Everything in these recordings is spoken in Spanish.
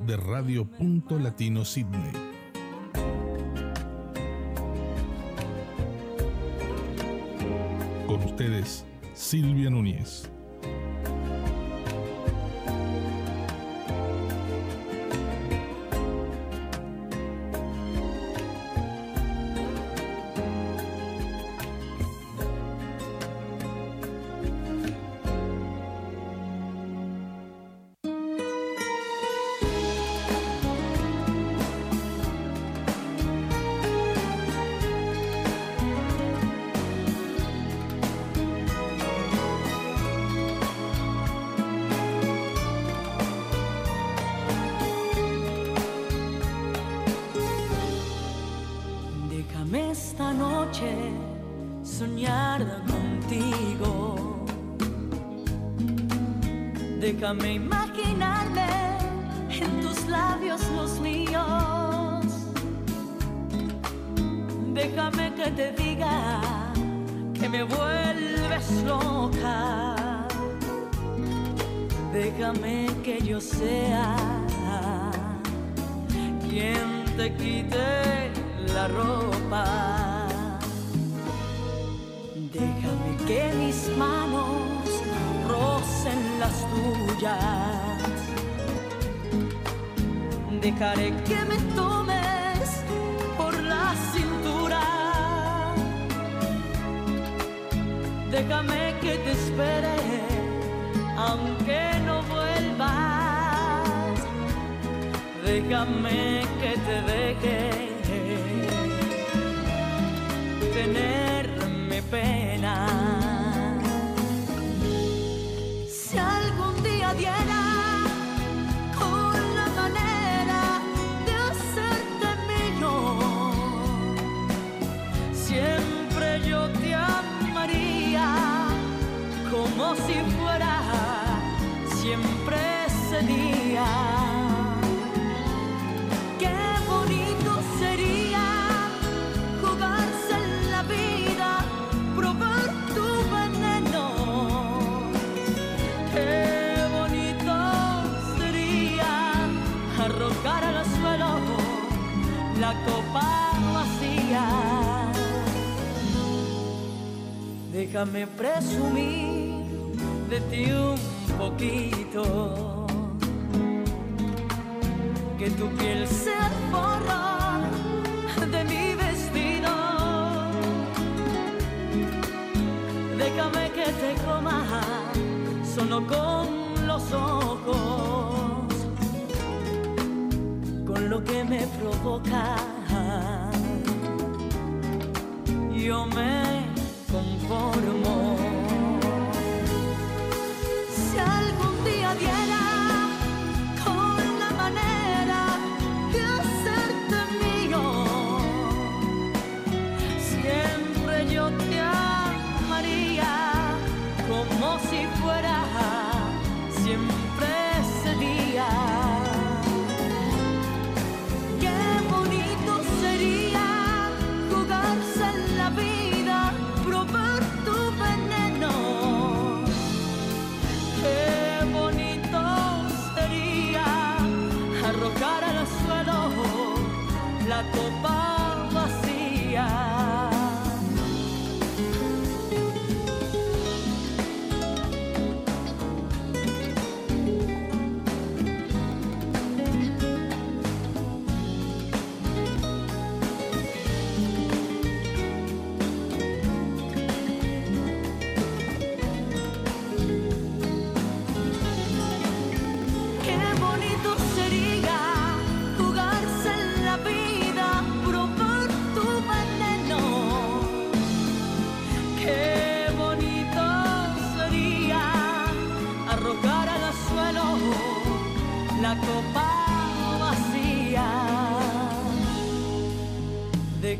de Radio Punto Latino Sydney. Con ustedes, Silvia Núñez. Manos rocen las tuyas. Dejaré que me tomes por la cintura. Déjame que te espere, aunque no vuelvas. Déjame que te deje tenerme pena. Como si fuera siempre ese día. La copa vacía. Déjame presumir de ti un poquito que tu piel sea el forro de mi vestido. Déjame que te coma solo con los ojos, lo que me provoca. Yo me conformo.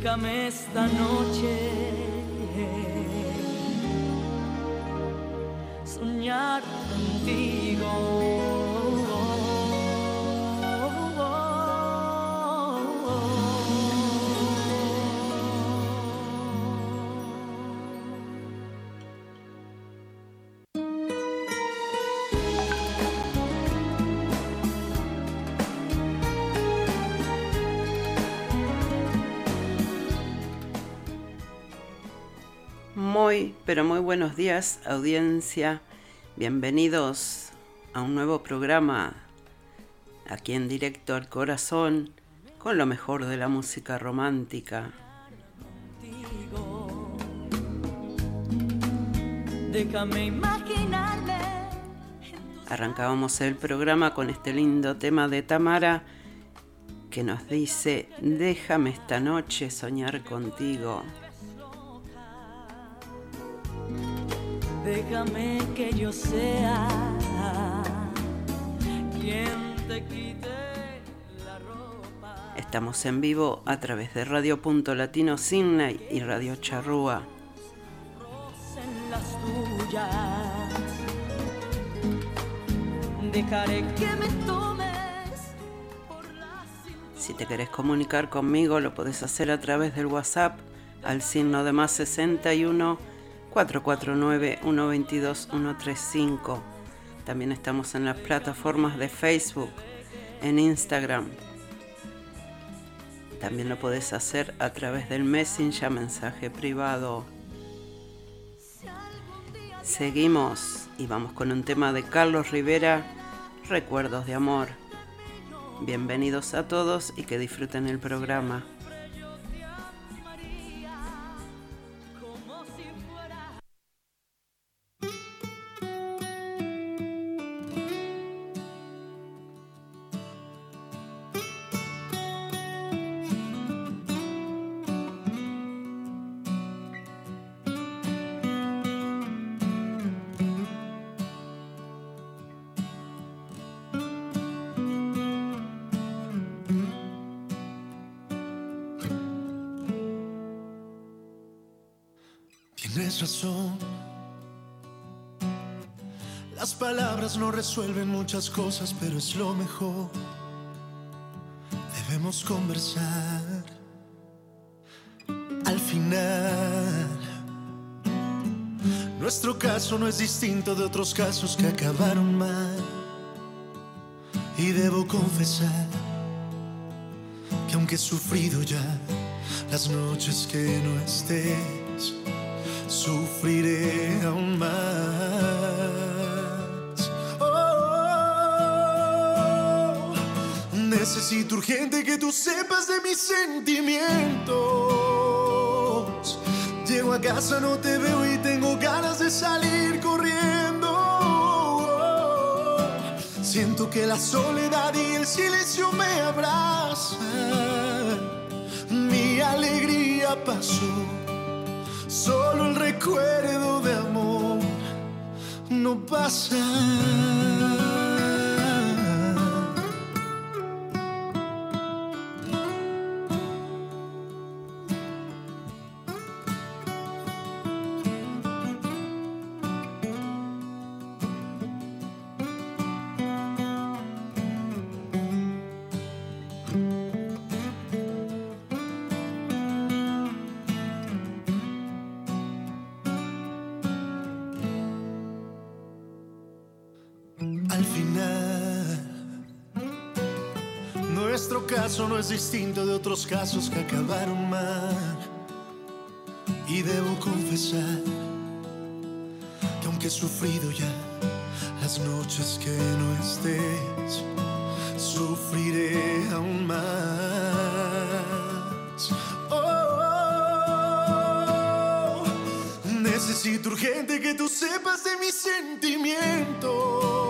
Déjame esta noche pero muy buenos días, audiencia. Bienvenidos a un nuevo programa aquí en directo al corazón con lo mejor de la música romántica. Déjame imaginarme. Arrancábamos el programa con este lindo tema de Tamara que nos dice, déjame esta noche soñar contigo. Déjame que yo sea quien te quite la ropa. Estamos en vivo a través de Radio Punto Latino Sydney y Radio Charrúa. en las tuyas. Dejaré que me tomes por. Si te querés comunicar conmigo, lo podés hacer a través del WhatsApp al signo de más 61 449 122 135. También estamos en las plataformas de Facebook, en Instagram. También lo podés hacer a través del Messenger mensaje privado. Seguimos y vamos con un tema de Carlos Rivera, Recuerdos de Amor. Bienvenidos a todos y que disfruten el programa. No resuelven muchas cosas, pero es lo mejor. Debemos conversar. Al final, nuestro caso no es distinto de otros casos que acabaron mal. Y debo confesar que aunque he sufrido ya las noches que no estés, sufriré aún más. Necesito urgente que tú sepas de mis sentimientos. Llego a casa, no te veo y tengo ganas de salir corriendo. Siento que la soledad y el silencio me abrazan. Mi alegría pasó. Solo el recuerdo de amor no pasa. Distinto de otros casos que acabaron mal. Y debo confesar que aunque he sufrido ya las noches que no estés, sufriré aún más. Oh, necesito urgente que tú sepas de mis sentimientos.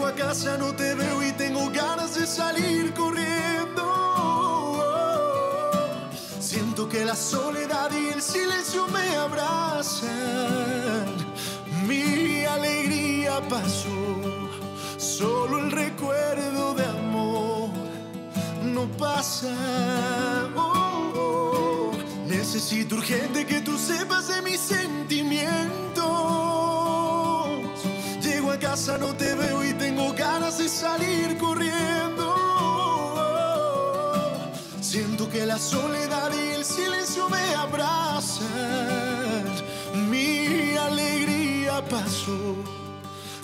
Llego a casa, no te veo y tengo ganas de salir corriendo. Siento que la soledad y el silencio me abrazan. Mi alegría pasó, solo el recuerdo de amor no pasa. Oh, Necesito urgente que tú sepas de mis sentimientos. No te veo y tengo ganas de salir corriendo. Siento que la soledad y el silencio me abrazan. Mi alegría pasó,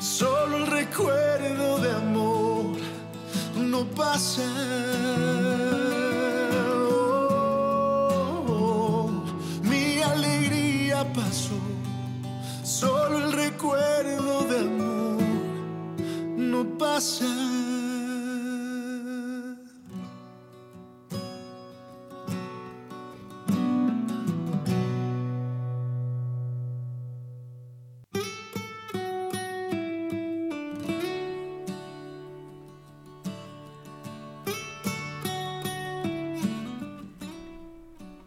solo el recuerdo de amor no pasa. Mi alegría pasó, solo el recuerdo de amor pasa.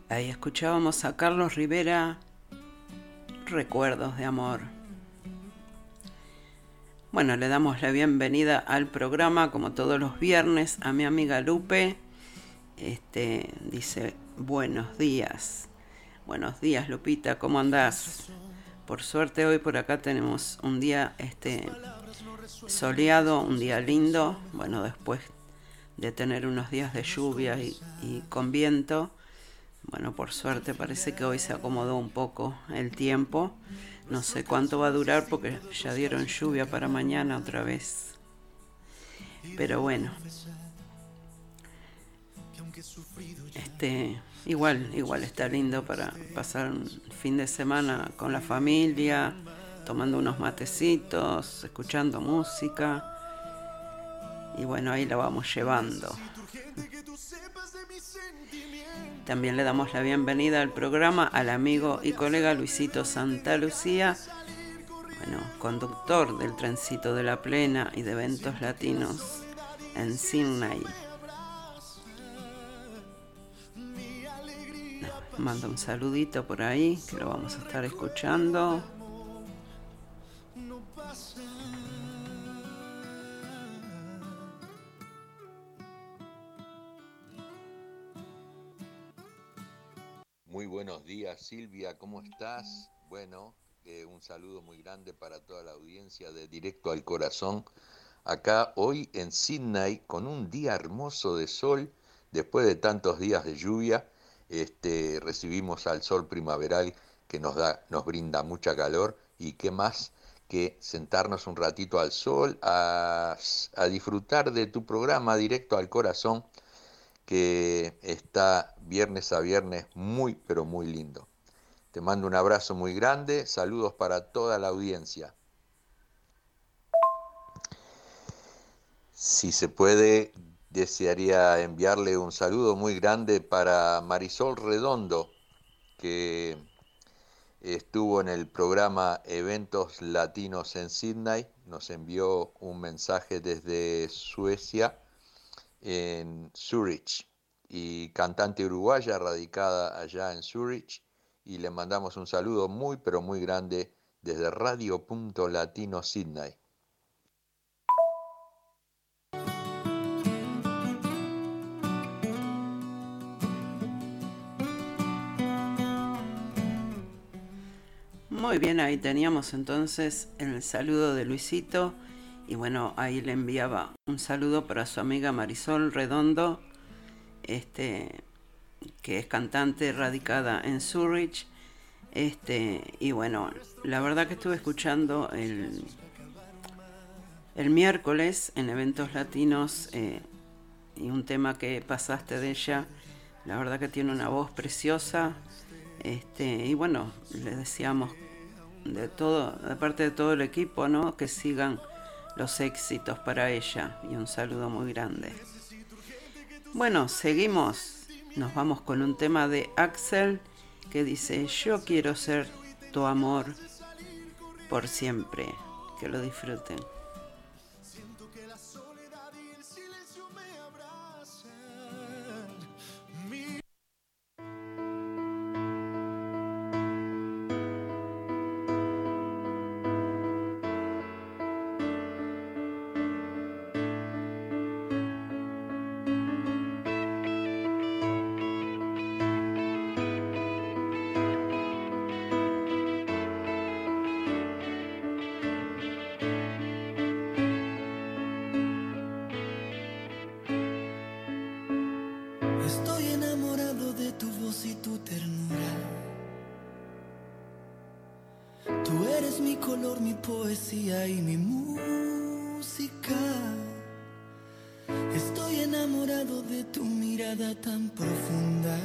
Ahí escuchábamos a Carlos Rivera, Recuerdos de Amor. Bueno, le damos la bienvenida al programa, como todos los viernes, a mi amiga Lupe. Este dice buenos días. Buenos días, Lupita, ¿cómo andás? Por suerte hoy por acá tenemos un día este soleado, un día lindo. Bueno, después de tener unos días de lluvia y, y con viento. Bueno, por suerte parece que hoy se acomodó un poco el tiempo. No sé cuánto va a durar porque ya dieron lluvia para mañana otra vez. Pero bueno. Este, igual, igual está lindo para pasar un fin de semana con la familia, tomando unos matecitos, escuchando música. Y bueno, ahí la vamos llevando. También le damos la bienvenida al programa al amigo y colega Luisito Santa Lucía, bueno, conductor del Trencito de la Plena y de eventos latinos en Sydney. Manda un saludito por ahí, que lo vamos a estar escuchando. Muy buenos días Silvia, ¿cómo estás? Bueno, eh, un saludo muy grande para toda la audiencia de Directo al Corazón. Acá hoy en Sydney con un día hermoso de sol, después de tantos días de lluvia, este, recibimos al sol primaveral que nos, da, nos brinda mucha calor y qué más que sentarnos un ratito al sol a, a disfrutar de tu programa Directo al Corazón que está viernes a viernes muy, pero muy lindo. Te mando un abrazo muy grande, saludos para toda la audiencia. Si se puede, desearía enviarle un saludo muy grande para Marisol Redondo, que estuvo en el programa Eventos Latinos en Sydney, nos envió un mensaje desde Suecia en Zurich. Y cantante uruguaya radicada allá en Zurich. Y le mandamos un saludo muy pero muy grande desde Radio Punto Latino Sydney. Muy bien, ahí teníamos entonces el saludo de Luisito y bueno, ahí le enviaba un saludo para su amiga Marisol Redondo, este, que es cantante radicada en Zurich. Este, y bueno, la verdad que estuve escuchando el, el miércoles en eventos latinos eh, y un tema que pasaste de ella. La verdad que tiene una voz preciosa. Este, y bueno, le decíamos de todo, de parte de todo el equipo, ¿no? Que sigan los éxitos para ella y un saludo muy grande. Bueno, seguimos. Nos vamos con un tema de Axel que dice, yo quiero ser tu amor por siempre. Que lo disfruten. Mi poesía y mi música. Estoy enamorado de tu mirada tan profunda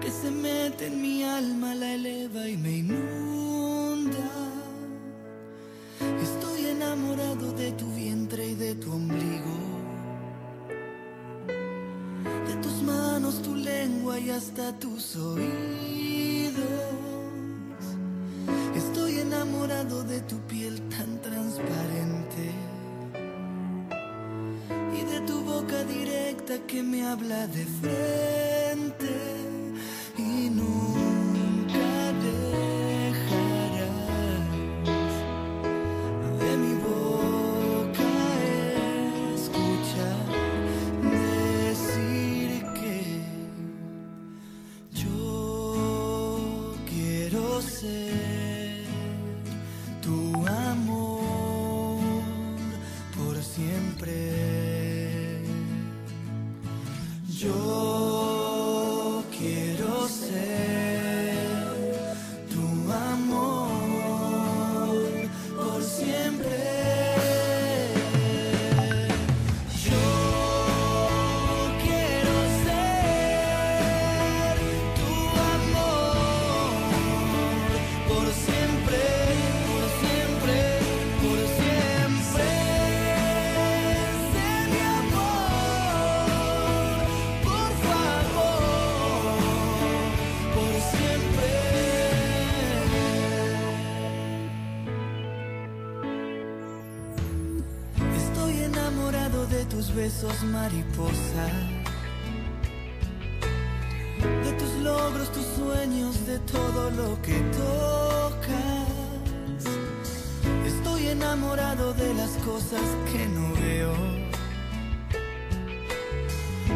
que se mete en mi alma, la eleva y me inunda. Estoy enamorado de tu vientre y de tu ombligo, de tus manos, tu lengua y hasta tus oídos. De tu piel tan transparente. Y de tu boca directa que me habla de frente. Y nunca logros, tus sueños, de todo lo que tocas. Estoy enamorado de las cosas que no veo.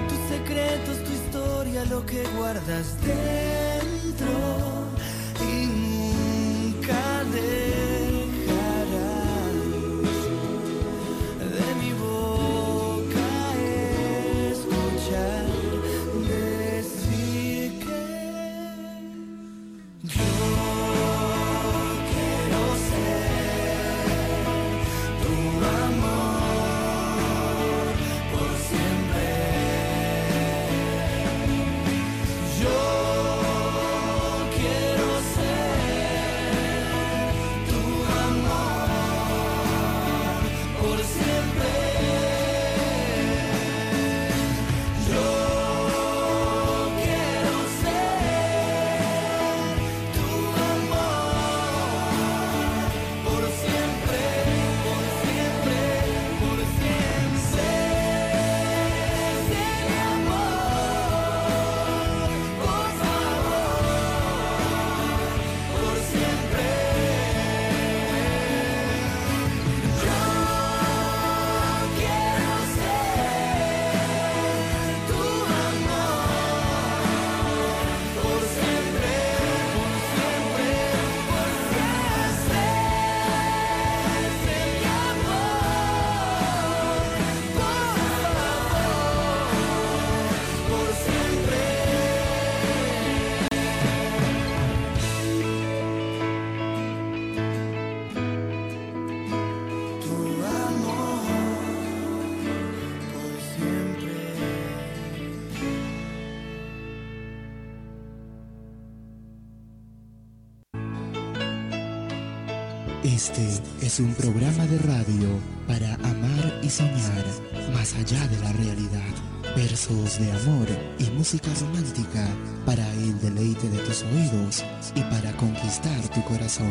Tus secretos, tu historia, lo que guardas dentro. Este es un programa de radio para amar y soñar más allá de la realidad. Versos de amor y música romántica para el deleite de tus oídos y para conquistar tu corazón.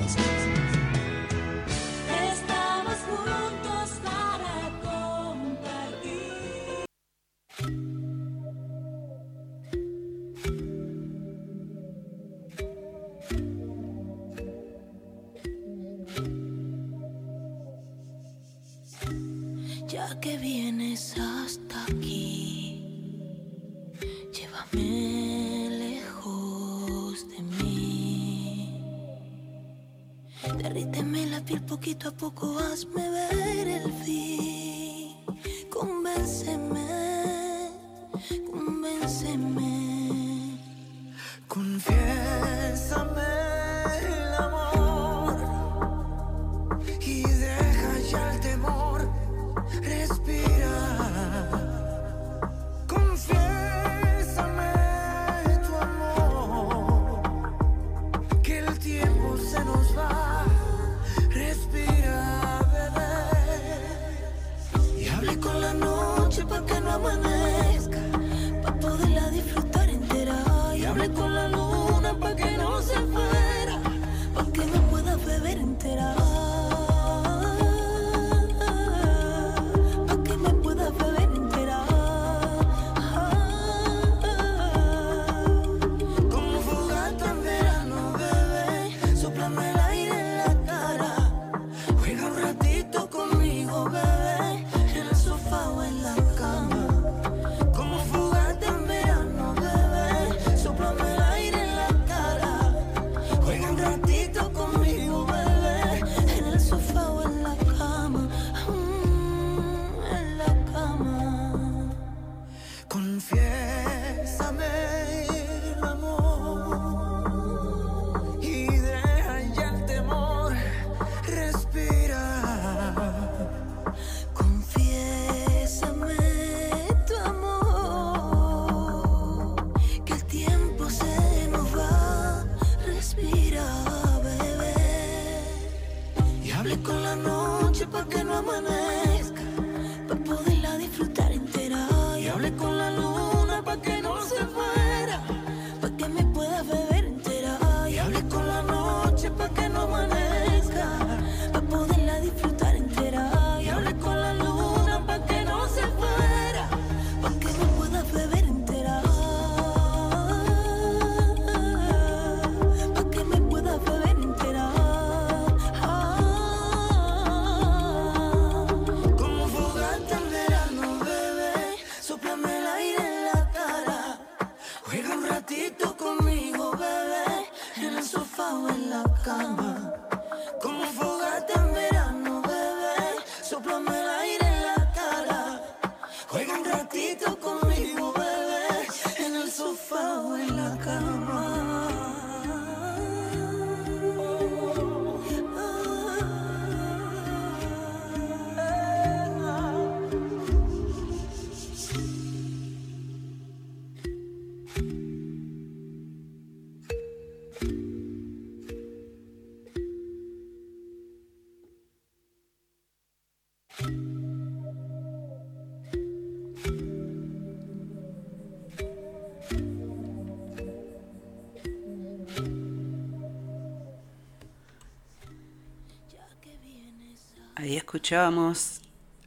Escuchábamos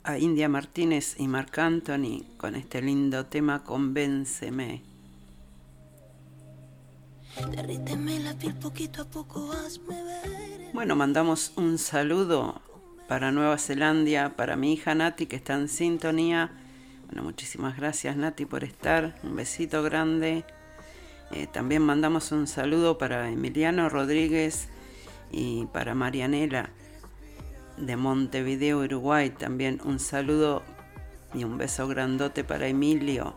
a India Martínez y Marc Anthony con este lindo tema Convénceme. Bueno, mandamos un saludo para Nueva Zelanda, para mi hija Nati que está en sintonía. Bueno, muchísimas gracias Nati por estar. Un besito grande. Eh, también mandamos un saludo para Emiliano Rodríguez y para Marianela de Montevideo, Uruguay. También un saludo y un beso grandote para Emilio.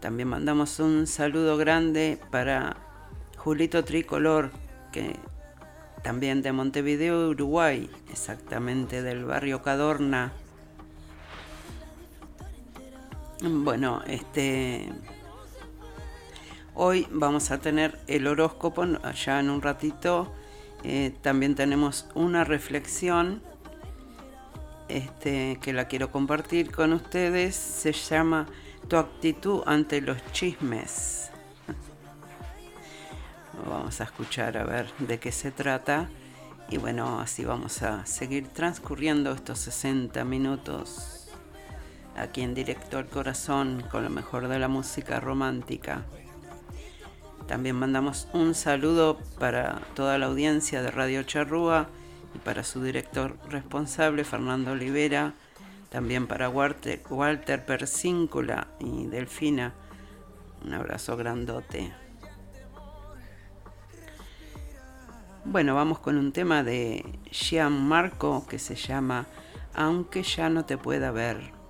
También mandamos un saludo grande para Julito Tricolor, que también de Montevideo, Uruguay, exactamente del barrio Cadorna. Bueno, este hoy vamos a tener el horóscopo allá en un ratito eh, también tenemos una reflexión este, que la quiero compartir con ustedes. Se llama Tu actitud ante los chismes. Vamos a escuchar a ver de qué se trata. Y bueno, así vamos a seguir transcurriendo estos 60 minutos aquí en directo al corazón con lo mejor de la música romántica. También mandamos un saludo para toda la audiencia de Radio Charrúa y para su director responsable, Fernando Olivera. También para Walter, Walter Persíncula y Delfina. Un abrazo grandote. Bueno, vamos con un tema de Marco que se llama Aunque ya no te pueda ver.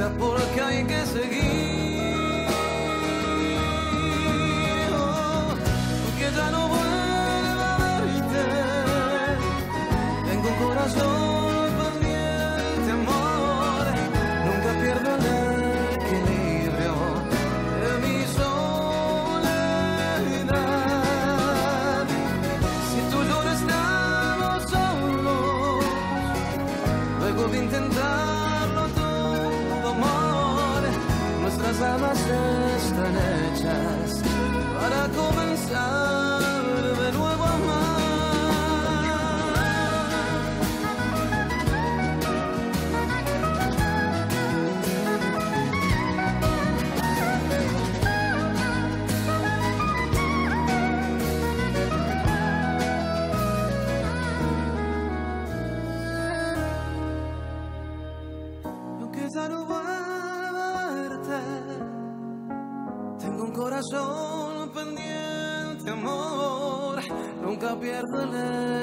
Vida porque hay que seguir. pierdele.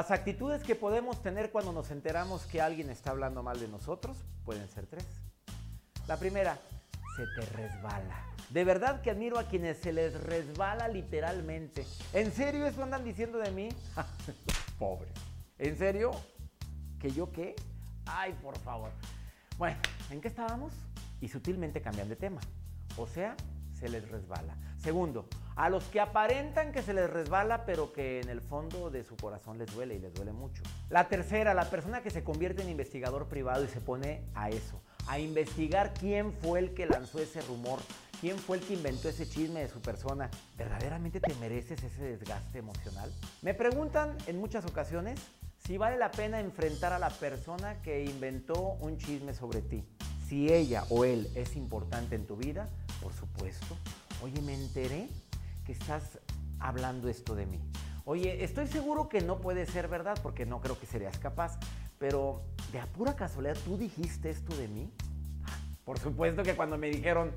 Las actitudes que podemos tener cuando nos enteramos que alguien está hablando mal de nosotros pueden ser tres. La primera, se te resbala. De verdad que admiro a quienes se les resbala literalmente. ¿En serio eso andan diciendo de mí? Pobre. ¿En serio? ¿Que yo qué? Ay, por favor. Bueno, ¿en qué estábamos? Y sutilmente cambian de tema. O sea, se les resbala. Segundo, a los que aparentan que se les resbala, pero que en el fondo de su corazón les duele y les duele mucho. La tercera, la persona que se convierte en investigador privado y se pone a eso, a investigar quién fue el que lanzó ese rumor, quién fue el que inventó ese chisme de su persona. ¿Verdaderamente te mereces ese desgaste emocional? Me preguntan en muchas ocasiones si vale la pena enfrentar a la persona que inventó un chisme sobre ti. Si ella o él es importante en tu vida, por supuesto. Oye, me enteré que estás hablando esto de mí. Oye, estoy seguro que no puede ser verdad porque no creo que serías capaz, pero de a pura casualidad tú dijiste esto de mí. Por supuesto que cuando me dijeron,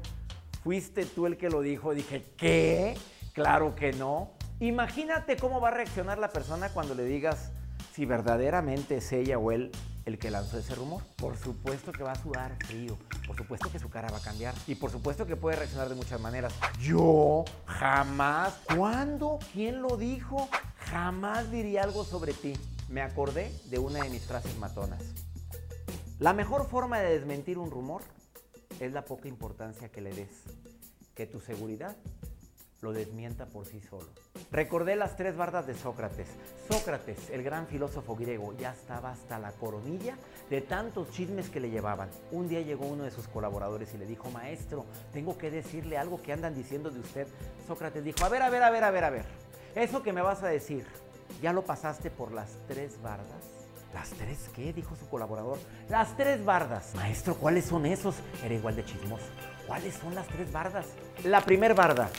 fuiste tú el que lo dijo, dije, ¿qué? Claro que no. Imagínate cómo va a reaccionar la persona cuando le digas si verdaderamente es ella o él el que lanzó ese rumor. Por supuesto que va a sudar frío, por supuesto que su cara va a cambiar y por supuesto que puede reaccionar de muchas maneras. Yo jamás, ¿cuándo? ¿Quién lo dijo? Jamás diría algo sobre ti. Me acordé de una de mis frases matonas. La mejor forma de desmentir un rumor es la poca importancia que le des. Que tu seguridad lo desmienta por sí solo. Recordé las tres bardas de Sócrates. Sócrates, el gran filósofo griego, ya estaba hasta la coronilla de tantos chismes que le llevaban. Un día llegó uno de sus colaboradores y le dijo, maestro, tengo que decirle algo que andan diciendo de usted. Sócrates dijo, a ver, a ver, a ver, a ver, a ver. Eso que me vas a decir, ¿ya lo pasaste por las tres bardas? ¿Las tres qué? Dijo su colaborador. Las tres bardas. Maestro, ¿cuáles son esos? Era igual de chismoso. ¿Cuáles son las tres bardas? La primer barda.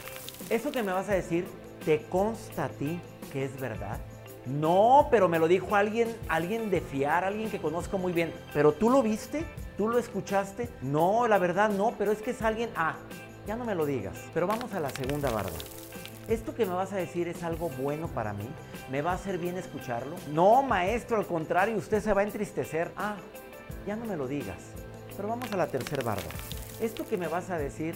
¿Eso que me vas a decir te consta a ti que es verdad? No, pero me lo dijo alguien, alguien de fiar, alguien que conozco muy bien. ¿Pero tú lo viste? ¿Tú lo escuchaste? No, la verdad no, pero es que es alguien... Ah, ya no me lo digas. Pero vamos a la segunda barda. ¿Esto que me vas a decir es algo bueno para mí? ¿Me va a hacer bien escucharlo? No, maestro, al contrario, usted se va a entristecer. Ah, ya no me lo digas. Pero vamos a la tercera barda. ¿Esto que me vas a decir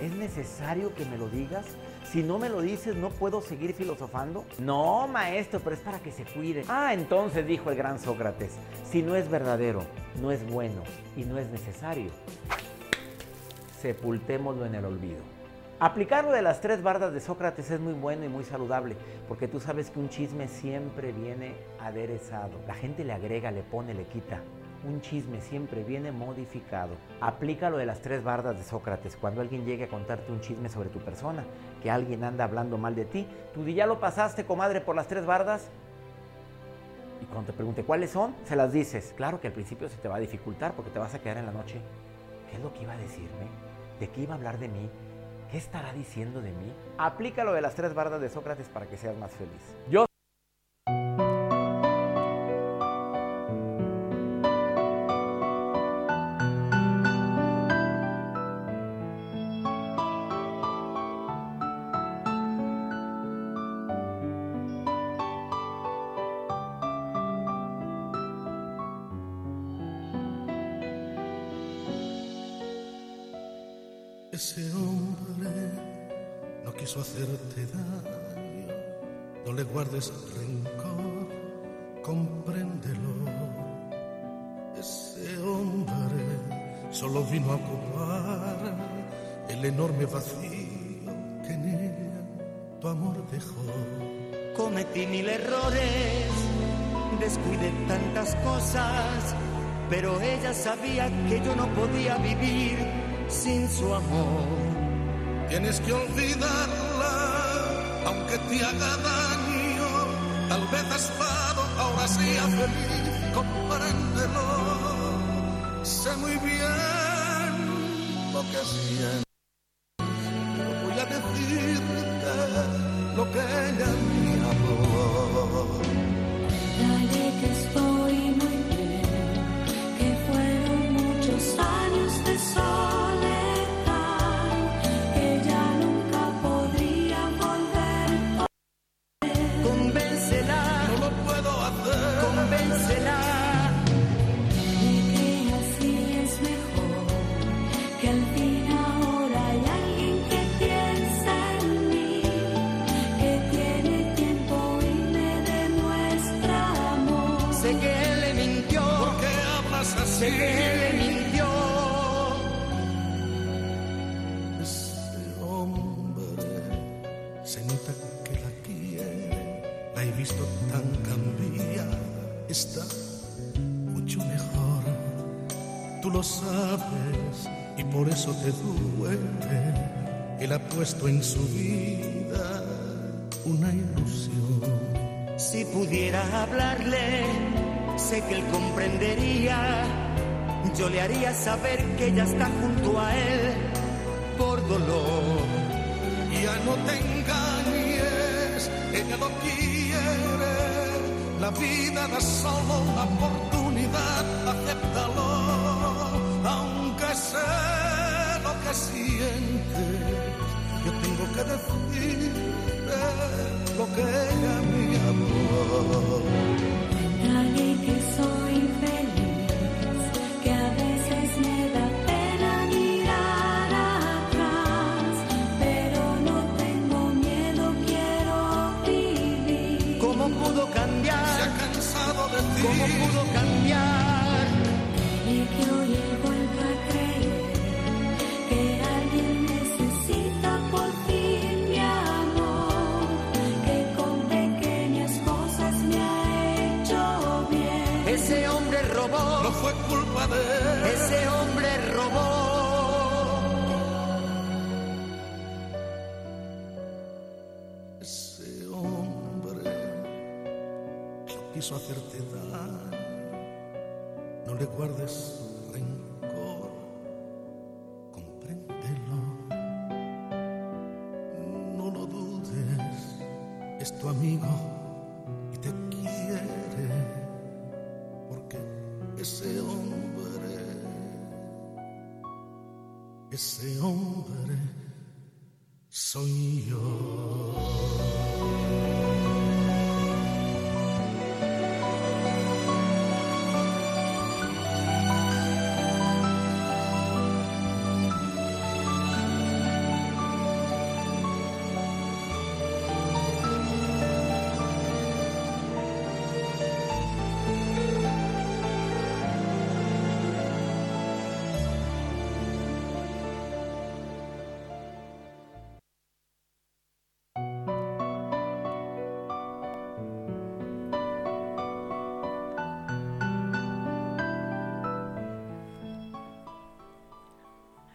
¿Es necesario que me lo digas? Si no me lo dices, ¿no puedo seguir filosofando? No, maestro, pero es para que se cuide. Ah, entonces dijo el gran Sócrates, si no es verdadero, no es bueno y no es necesario, sepultémoslo en el olvido. Aplicar lo de las tres bardas de Sócrates es muy bueno y muy saludable, porque tú sabes que un chisme siempre viene aderezado. La gente le agrega, le pone, le quita. Un chisme siempre viene modificado. Aplica lo de las tres bardas de Sócrates. Cuando alguien llegue a contarte un chisme sobre tu persona, que alguien anda hablando mal de ti, tú di, ya lo pasaste, comadre, por las tres bardas. Y cuando te pregunte cuáles son, se las dices. Claro que al principio se te va a dificultar porque te vas a quedar en la noche. ¿Qué es lo que iba a decirme? ¿De qué iba a hablar de mí? ¿Qué estará diciendo de mí? Aplica lo de las tres bardas de Sócrates para que seas más feliz. Yo sabía que yo no podía vivir sin su amor. Tienes que olvidarla, aunque te haga daño. Tal vez ha estado, ahora sea feliz, compréndelo. Sé muy bien lo que siento. No voy a decirte lo que ella me habló. Puesto en su vida una ilusión. Si pudiera hablarle, sé que él comprendería. Yo le haría saber que ella está junto a él por dolor. Ya no te engañes, ella lo quiere. La vida da solo una oportunidad, acéptalo. Aunque sé lo que sientes, ella me amó. Alguien que soy feliz, que a veces me da pena mirar atrás, pero no tengo miedo, quiero vivir. ¿Cómo pudo Se cambiar? ha cansado de ti. ¿Cómo pudo No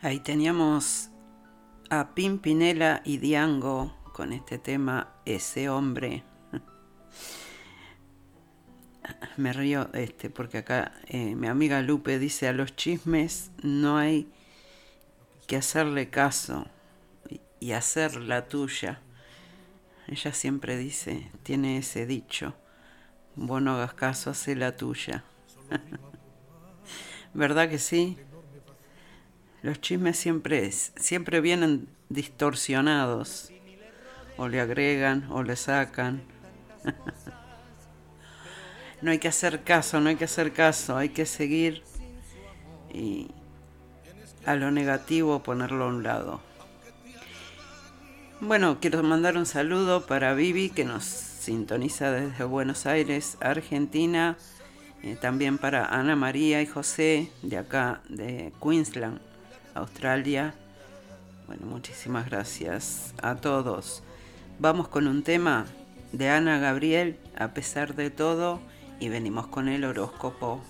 Ahí teníamos a Pimpinela y Diango con este tema Ese hombre. Me río este porque acá eh, mi amiga Lupe dice a los chismes no hay que hacerle caso y- hacer la tuya. Ella siempre dice, tiene ese dicho, vos no hagas caso, hace la tuya. ¿Verdad que sí? Los chismes siempre, siempre vienen distorsionados. O le agregan o le sacan. no hay que hacer caso, no hay que hacer caso, hay que seguir y a lo negativo ponerlo a un lado. Bueno, quiero mandar un saludo para Vivi que nos sintoniza desde Buenos Aires, Argentina. Eh, también para Ana María y José de acá de Queensland, Australia. Bueno, muchísimas gracias a todos. Vamos con un tema de Ana Gabriel, a pesar de todo, y venimos con el horóscopo.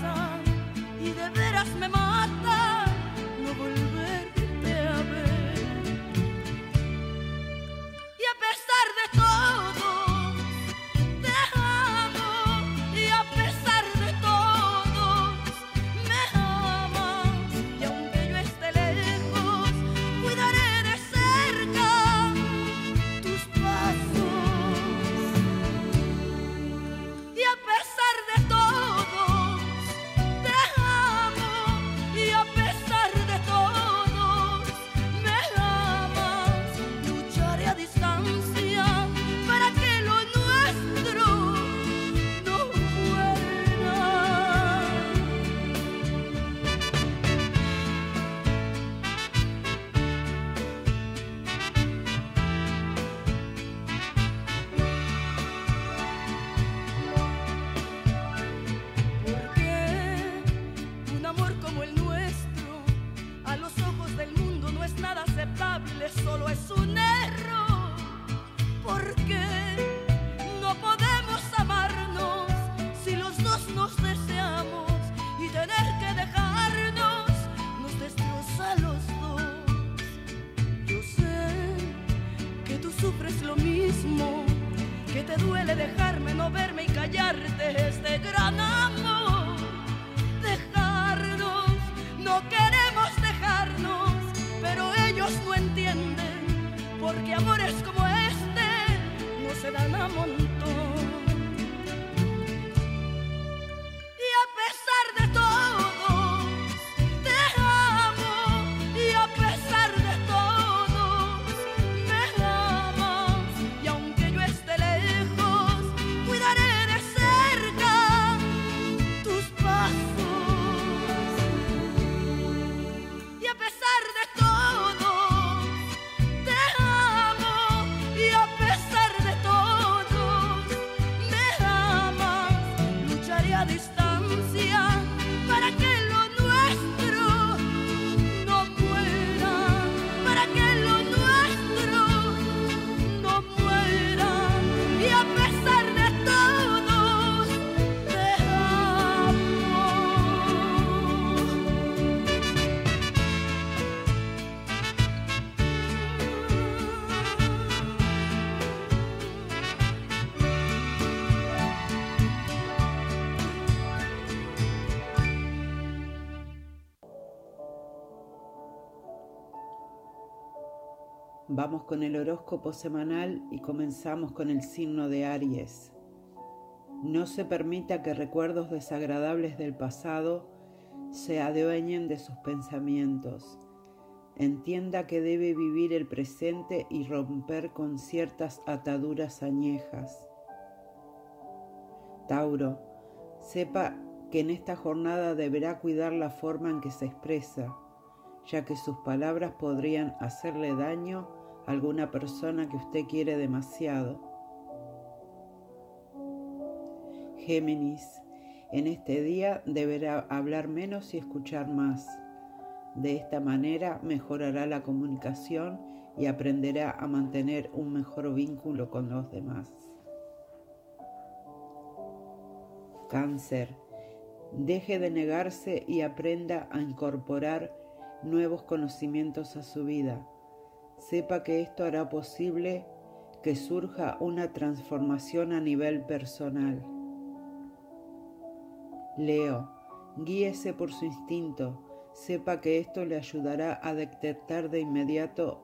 sun. Con el horóscopo semanal y comenzamos con el signo de Aries. No se permita que recuerdos desagradables del pasado se adueñen de sus pensamientos. Entienda que debe vivir el presente y romper con ciertas ataduras añejas. Tauro, sepa que en esta jornada deberá cuidar la forma en que se expresa, ya que sus palabras podrían hacerle daño alguna persona que usted quiere demasiado. Géminis, en este día deberá hablar menos y escuchar más. De esta manera mejorará la comunicación y aprenderá a mantener un mejor vínculo con los demás. Cáncer, deje de negarse y aprenda a incorporar nuevos conocimientos a su vida. Sepa que esto hará posible que surja una transformación a nivel personal. Leo, guíese por su instinto. Sepa que esto le ayudará a detectar de inmediato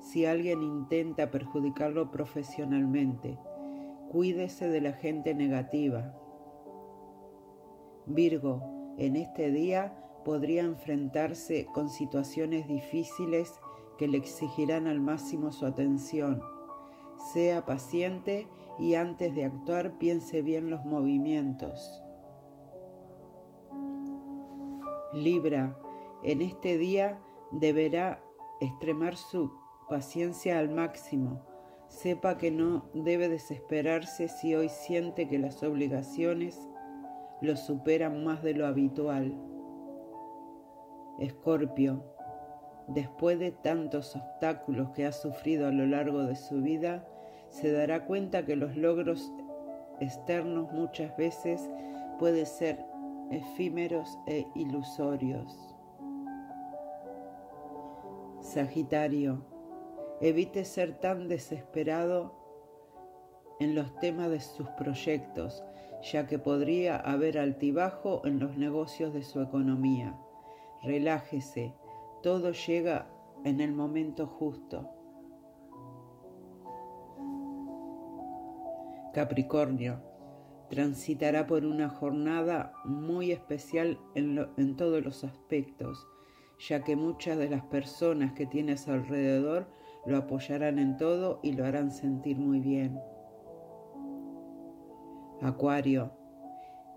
si alguien intenta perjudicarlo profesionalmente. Cuídese de la gente negativa. Virgo, en este día podría enfrentarse con situaciones difíciles que le exigirán al máximo su atención. Sea paciente y antes de actuar piense bien los movimientos. Libra, en este día deberá extremar su paciencia al máximo. Sepa que no debe desesperarse si hoy siente que las obligaciones lo superan más de lo habitual. Escorpio, después de tantos obstáculos que ha sufrido a lo largo de su vida, se dará cuenta que los logros externos muchas veces pueden ser efímeros e ilusorios. Sagitario, evite ser tan desesperado en los temas de sus proyectos, ya que podría haber altibajo en los negocios de su economía. Relájese, todo llega en el momento justo. Capricornio, transitará por una jornada muy especial en, todos los aspectos, ya que muchas de las personas que tiene a su alrededor lo apoyarán en todo y lo harán sentir muy bien. Acuario,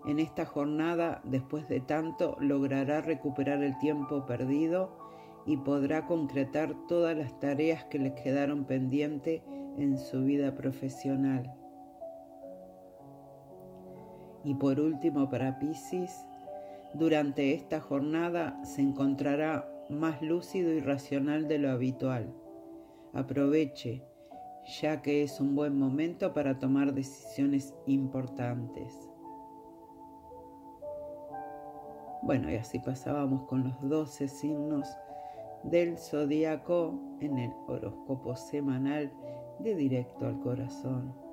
en esta jornada, después de tanto, logrará recuperar el tiempo perdido y podrá concretar todas las tareas que le quedaron pendientes en su vida profesional. Y por último, para Piscis, durante esta jornada se encontrará más lúcido y racional de lo habitual. Aproveche, ya que es un buen momento para tomar decisiones importantes. Bueno, y así pasábamos con los 12 signos del zodíaco en el horóscopo semanal de directo al corazón.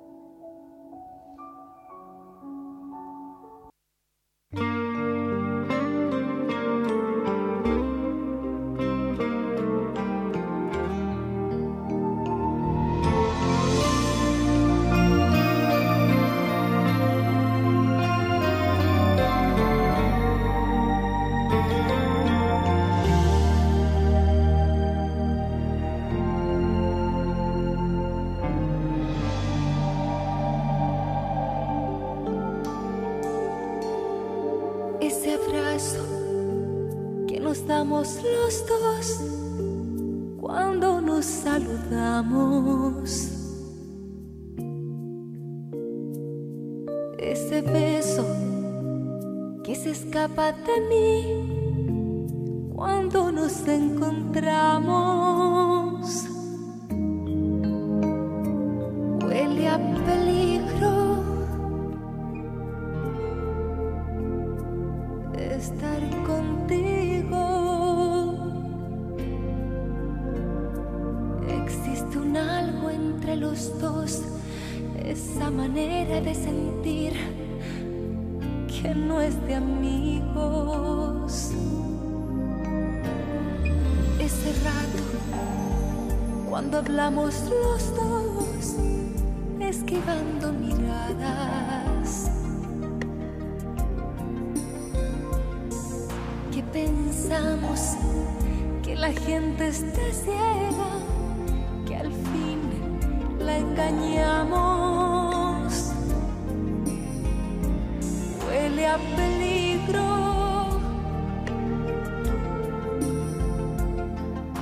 Esa manera de sentir que no es de amigos. Ese rato, cuando hablamos los dos, esquivando miradas. que pensamos que la gente está ciega, que al fin la engañamos. Peligro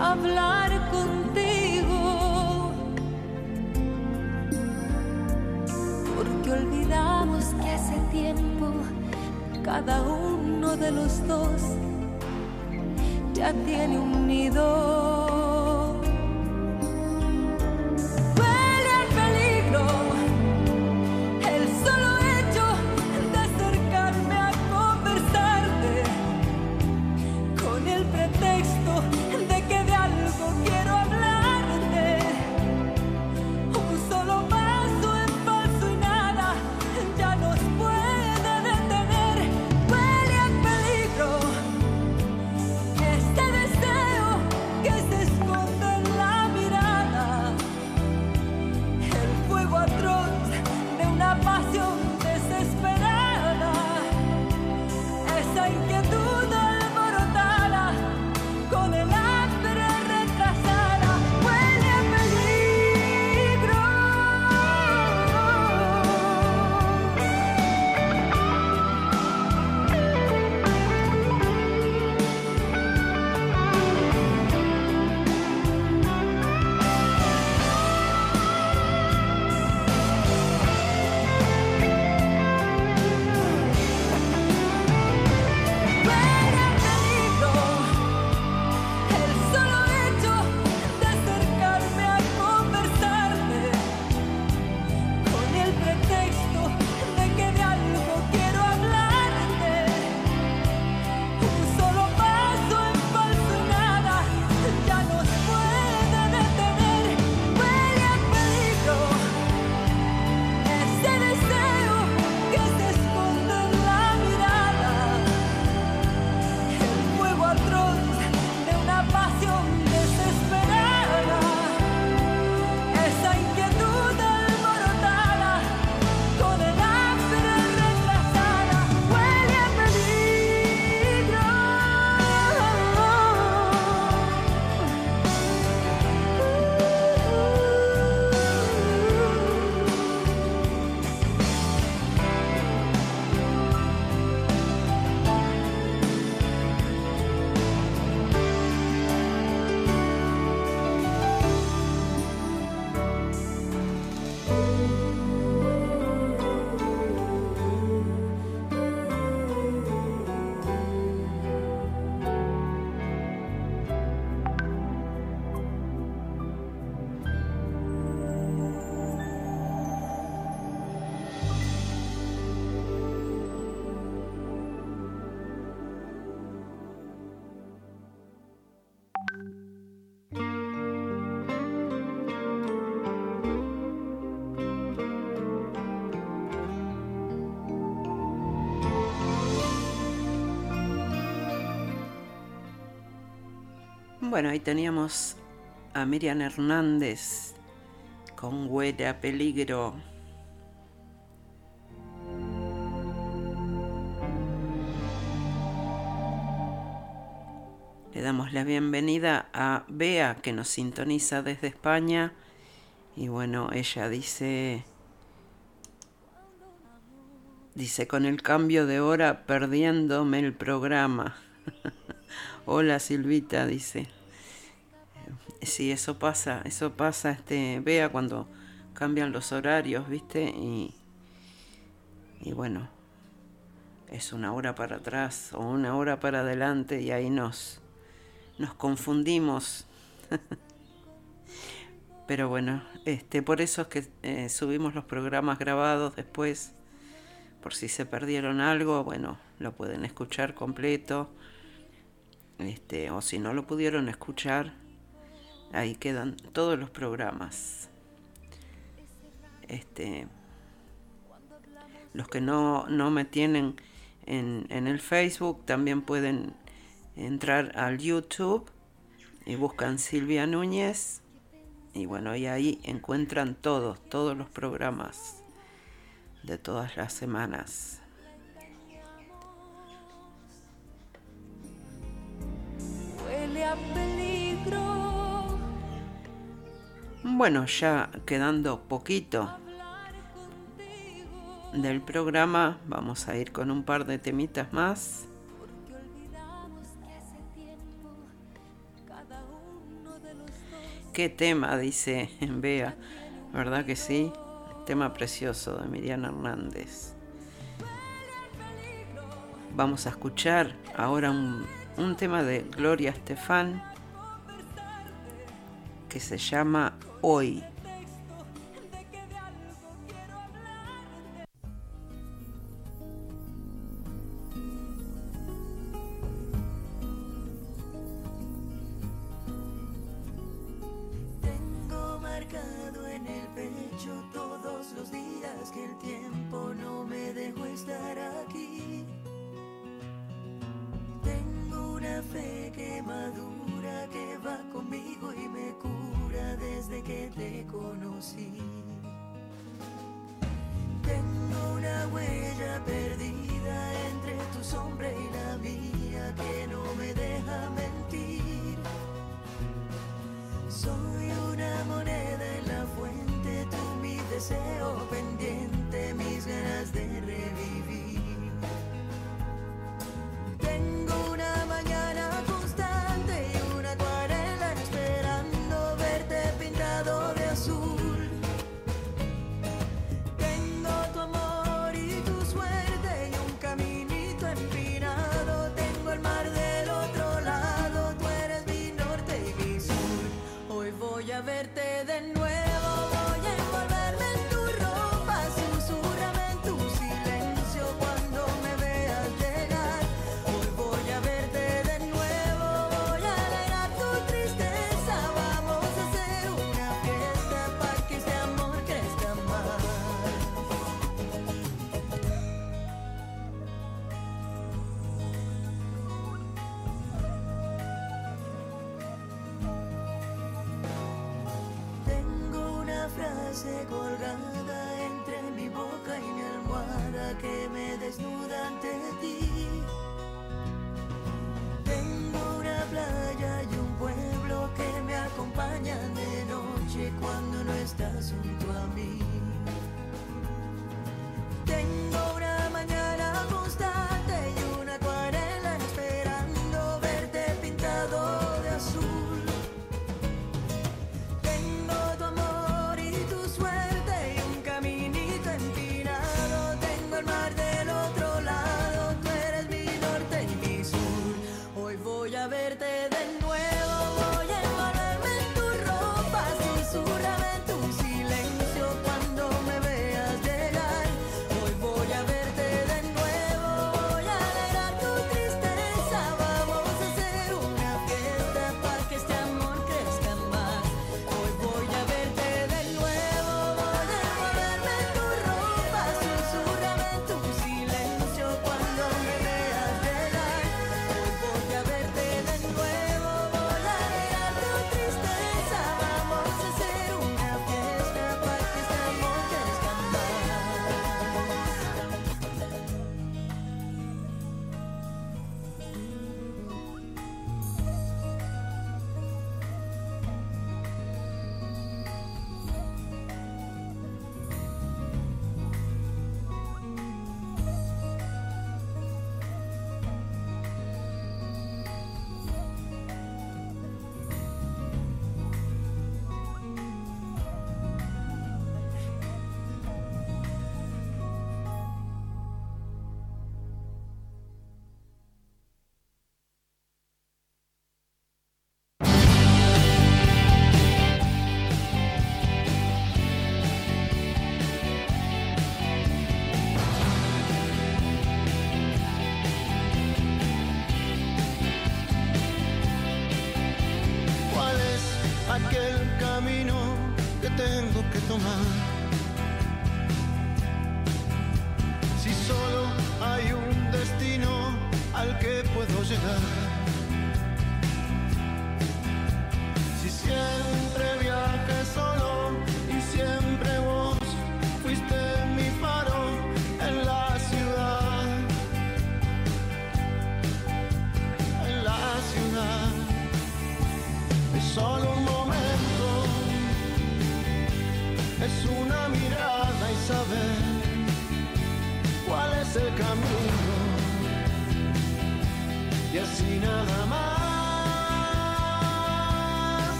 hablar contigo, porque olvidamos que hace tiempo cada uno de los dos ya tiene un nido. Bueno, ahí teníamos a Miriam Hernández con Huella Peligro. Le damos la bienvenida a Bea que nos sintoniza desde España. Y bueno, ella dice, dice, con el cambio de hora perdiéndome el programa. Hola Silvita, dice. Sí, eso pasa, eso pasa, este, Bea cuando cambian los horarios, ¿viste? Y, y bueno, es una hora para atrás o una hora para adelante y ahí nos, nos confundimos. Pero bueno, este, por eso es que eh, subimos los programas grabados después, por si se perdieron algo, bueno, lo pueden escuchar completo. Este, o si no lo pudieron escuchar, ahí quedan todos los programas. Este, los que no, no me tienen en, en el Facebook también pueden entrar al YouTube y buscan Silvia Núñez y bueno, y ahí encuentran todos, todos los programas de todas las semanas. Huele a peligro. Bueno, ya quedando poquito del programa, vamos a ir con un par de temitas más. Qué tema, dice Bea. ¿Verdad que sí? Tema precioso de Miriam Hernández. Vamos a escuchar ahora un, un tema de Gloria Estefan que se llama Hoy. Frase colgada entre mi boca y mi almohada que me desnuda ante ti.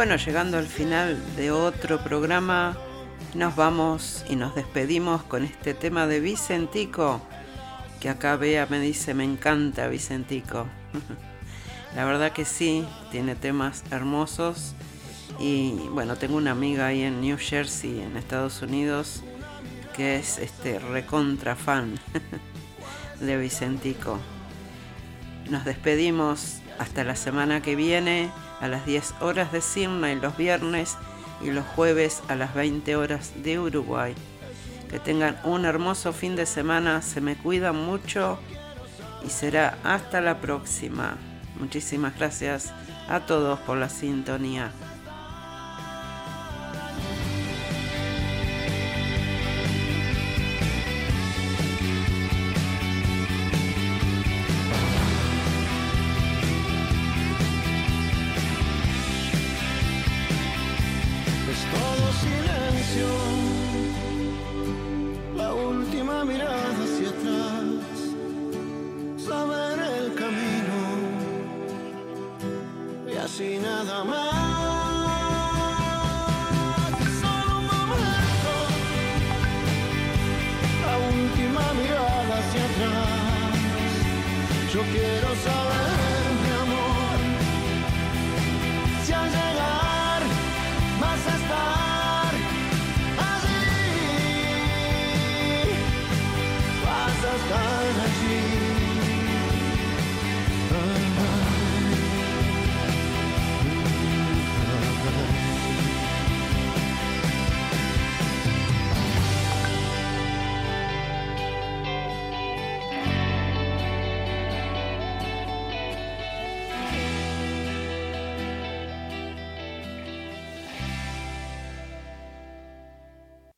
Bueno, llegando al final de otro programa, nos vamos y nos despedimos con este tema de Vicentico, que acá Bea me dice, me encanta Vicentico. La verdad que sí, tiene temas hermosos y bueno, tengo una amiga ahí en New Jersey, en Estados Unidos, que es este recontra fan de Vicentico. Nos despedimos hasta la semana que viene a las 10 horas de Sydney los viernes y los jueves a las 20 horas de Uruguay. Que tengan un hermoso fin de semana, se me cuidan mucho y será hasta la próxima. Muchísimas gracias a todos por la sintonía.